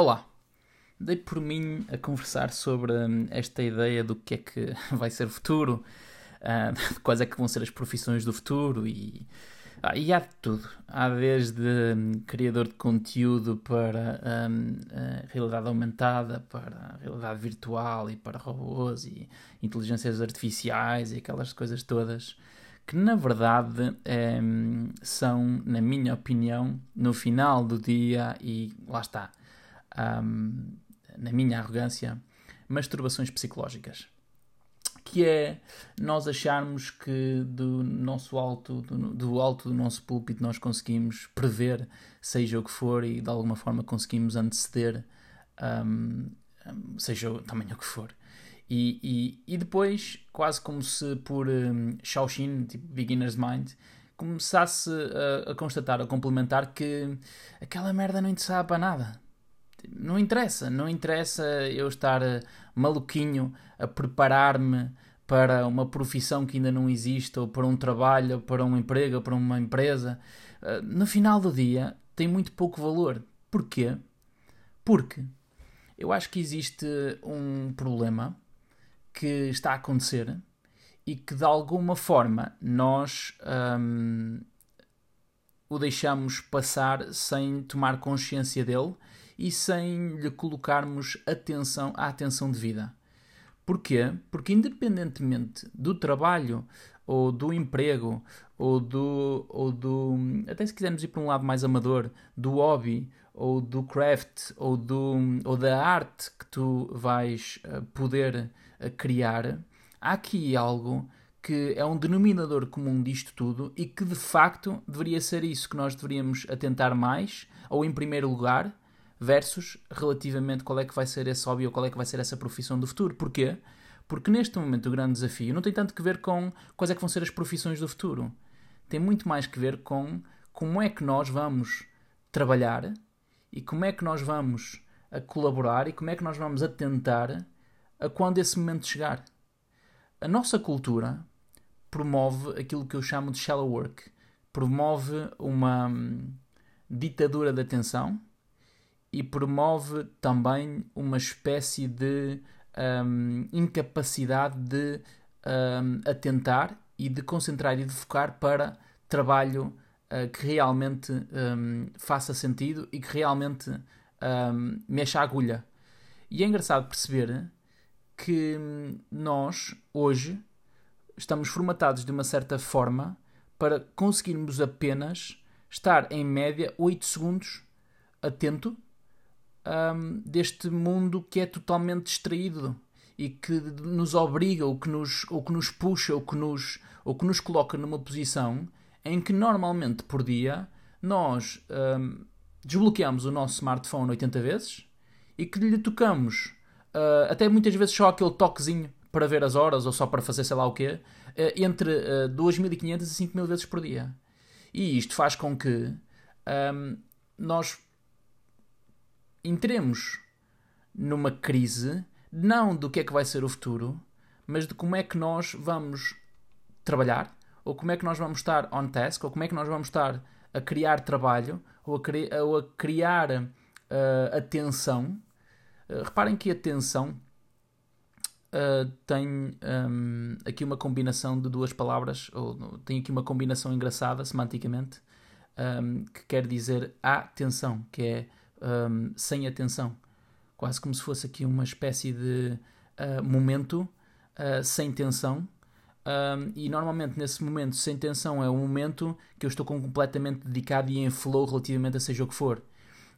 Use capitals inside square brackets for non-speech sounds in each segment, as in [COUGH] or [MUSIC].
Olá! Dei por mim a conversar sobre hum, esta ideia do que é que [LAUGHS] vai ser o futuro, uh, [LAUGHS] quais é que vão ser as profissões do futuro e, ah, e há de tudo. Há desde um, criador de conteúdo para um, realidade aumentada, para realidade virtual e para robôs e inteligências artificiais e aquelas coisas todas que na verdade um, são, na minha opinião, no final do dia, e lá está, um, na minha arrogância, masturbações psicológicas. Que é nós acharmos que do nosso alto, do, do alto do nosso púlpito, nós conseguimos prever, seja o que for, e de alguma forma conseguimos anteceder, um, seja também o que for. E, e, e, depois, quase como se por um, Shaoxin, tipo Beginner's Mind, começasse a, a, constatar, a complementar que aquela merda não interessava para nada não interessa, não interessa eu estar eh, maluquinho a preparar-me para uma profissão que ainda não existe, ou para um trabalho, ou para um emprego, ou para uma empresa. Eh, no final do dia tem muito pouco valor. Porquê? Porque eu acho que existe um problema que está a acontecer e que de alguma forma nós hum, o deixamos passar sem tomar consciência dele e sem lhe colocarmos atenção à atenção devida. Porquê? Porque independentemente do trabalho ou do emprego ou do, ou do até se quisermos ir para um lado mais amador, do hobby ou do craft ou, do, ou da arte que tu vais uh, poder uh, criar, há aqui algo que é um denominador comum disto tudo e que de facto deveria ser isso que nós deveríamos atentar mais, ou em primeiro lugar, versus relativamente qual é que vai ser esse hobby ou qual é que vai ser essa profissão do futuro. Porquê? Porque neste momento o grande desafio não tem tanto que ver com quais é que vão ser as profissões do futuro. Tem muito mais que ver com como é que nós vamos trabalhar e como é que nós vamos a colaborar e como é que nós vamos atentar a quando esse momento chegar. A nossa cultura promove aquilo que eu chamo de shallow work. Promove uma hum, ditadura da atenção e promove também uma espécie de um, incapacidade de um, atentar e de concentrar e de focar para trabalho uh, que realmente um, faça sentido e que realmente um, mexa a agulha. E é engraçado perceber que nós, hoje, estamos formatados de uma certa forma para conseguirmos apenas estar em média 8 segundos atento um, deste mundo que é totalmente distraído e que nos obriga, ou que nos, ou que nos puxa, ou que nos, ou que nos coloca numa posição em que normalmente por dia nós um, desbloqueamos o nosso smartphone 80 vezes e que lhe tocamos uh, até muitas vezes só aquele toquezinho para ver as horas ou só para fazer sei lá o quê, uh, entre uh, 2.500 e 5.000 vezes por dia. E isto faz com que um, nós entremos numa crise, não do que é que vai ser o futuro, mas de como é que nós vamos trabalhar, ou como é que nós vamos estar on task, ou como é que nós vamos estar a criar trabalho, ou a, cri ou a criar uh, atenção. Uh, reparem que atenção uh, tem um, aqui uma combinação de duas palavras, ou tem aqui uma combinação engraçada semanticamente, um, que quer dizer atenção, que é um, sem atenção. Quase como se fosse aqui uma espécie de uh, momento uh, sem tensão. Um, e normalmente nesse momento sem tensão é um momento que eu estou completamente dedicado e em flow relativamente a seja o que for.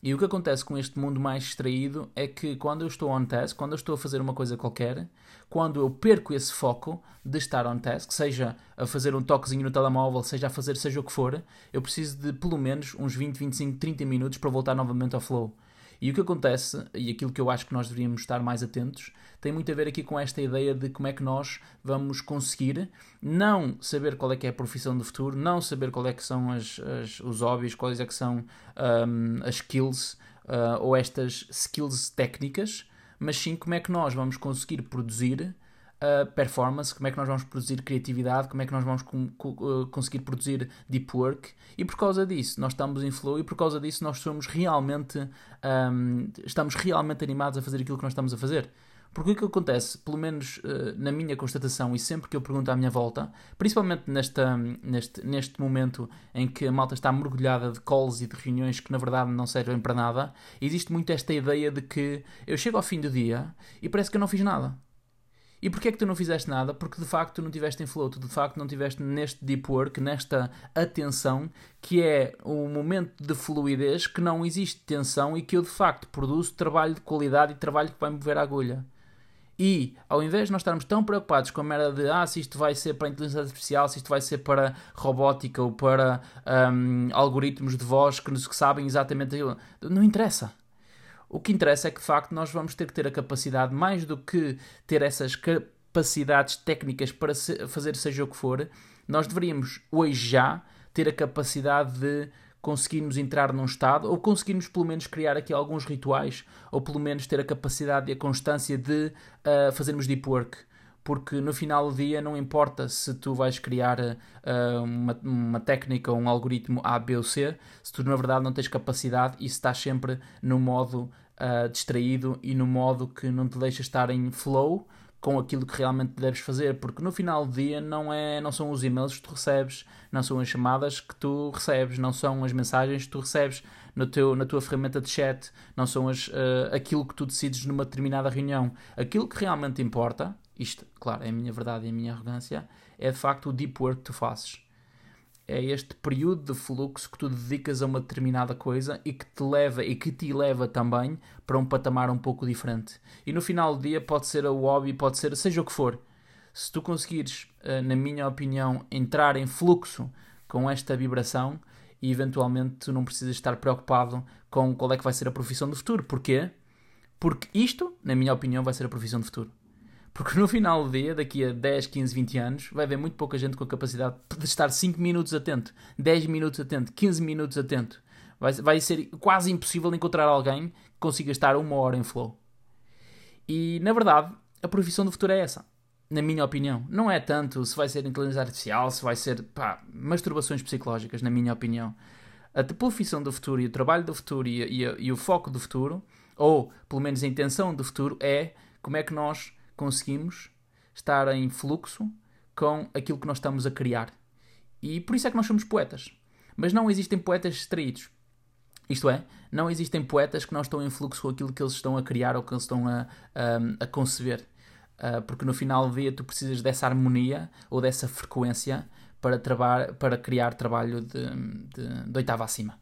E o que acontece com este mundo mais distraído é que quando eu estou on task, quando eu estou a fazer uma coisa qualquer, quando eu perco esse foco de estar on task, seja a fazer um toquezinho no telemóvel, seja a fazer seja o que for, eu preciso de pelo menos uns 20, 25, 30 minutos para voltar novamente ao flow. E o que acontece, e aquilo que eu acho que nós deveríamos estar mais atentos, tem muito a ver aqui com esta ideia de como é que nós vamos conseguir não saber qual é que é a profissão do futuro, não saber qual é que são as, as os hobbies, quais é que são um, as skills uh, ou estas skills técnicas, mas sim como é que nós vamos conseguir produzir uh, performance, como é que nós vamos produzir criatividade, como é que nós vamos com, com, uh, conseguir produzir deep work. E por causa disso, nós estamos em flow e por causa disso nós somos realmente, um, estamos realmente animados a fazer aquilo que nós estamos a fazer. Porque o que acontece, pelo menos uh, na minha constatação e sempre que eu pergunto à minha volta, principalmente nesta, neste, neste momento em que a malta está mergulhada de calls e de reuniões que na verdade não servem para nada, existe muito esta ideia de que eu chego ao fim do dia e parece que eu não fiz nada. E porquê é que tu não fizeste nada? Porque de facto tu não tiveste em flow, tu de facto não tiveste neste deep work, nesta atenção, que é um momento de fluidez que não existe tensão e que eu de facto produzo trabalho de qualidade e trabalho que vai mover a agulha. E, ao invés de nós estarmos tão preocupados com a merda de ah, se isto vai ser para inteligência artificial, se isto vai ser para robótica ou para um, algoritmos de voz que, que sabem exatamente aquilo, não interessa. O que interessa é que, de facto, nós vamos ter que ter a capacidade, mais do que ter essas capacidades técnicas para fazer seja o que for, nós deveríamos, hoje já, ter a capacidade de conseguirmos entrar num estado, ou conseguirmos pelo menos criar aqui alguns rituais, ou pelo menos ter a capacidade e a constância de uh, fazermos deep work. Porque no final do dia não importa se tu vais criar uh, uma, uma técnica ou um algoritmo A, B ou C, se tu na verdade não tens capacidade e se estás sempre no modo uh, distraído e no modo que não te deixa estar em flow, com aquilo que realmente deves fazer, porque no final do dia não, é, não são os e-mails que tu recebes, não são as chamadas que tu recebes, não são as mensagens que tu recebes no teu, na tua ferramenta de chat, não são as, uh, aquilo que tu decides numa determinada reunião. Aquilo que realmente importa, isto, claro, é a minha verdade e a minha arrogância, é de facto o deep work que tu fazes é este período de fluxo que tu dedicas a uma determinada coisa e que te leva e que te leva também para um patamar um pouco diferente. E no final do dia pode ser o hobby, pode ser seja o que for. Se tu conseguires, eh, na minha opinião, entrar em fluxo com esta vibração e eventualmente tu não precisas estar preocupado com qual é que vai ser a profissão do futuro. Porquê? Porque isto, na minha opinião, vai ser a profissão do futuro. Porque no final do dia, daqui a 10, 15, 20 anos, vai haver muito pouca gente com a capacidade de estar 5 minutos atento, 10 minutos atento, 15 minutos atento. Vai, vai ser quase impossível encontrar alguém que consiga estar uma hora em flow. E, na verdade, a profissão do futuro é essa. Na minha opinião. Não é tanto se vai ser inteligência artificial, se vai ser, pá, masturbações psicológicas, na minha opinião. A profissão do futuro e o trabalho do futuro e, e, e o foco do futuro, ou pelo menos a intenção do futuro, é como é que nós conseguimos estar em fluxo com aquilo que nós estamos a criar. E por isso é que nós somos poetas. Mas não existem poetas distraídos. Isto é, não existem poetas que não estão em fluxo com aquilo que eles estão a criar ou que eles estão a, a, a conceber. Uh, porque no final do dia tu precisas dessa harmonia ou dessa frequência para, para criar trabalho de, de, de oitava acima.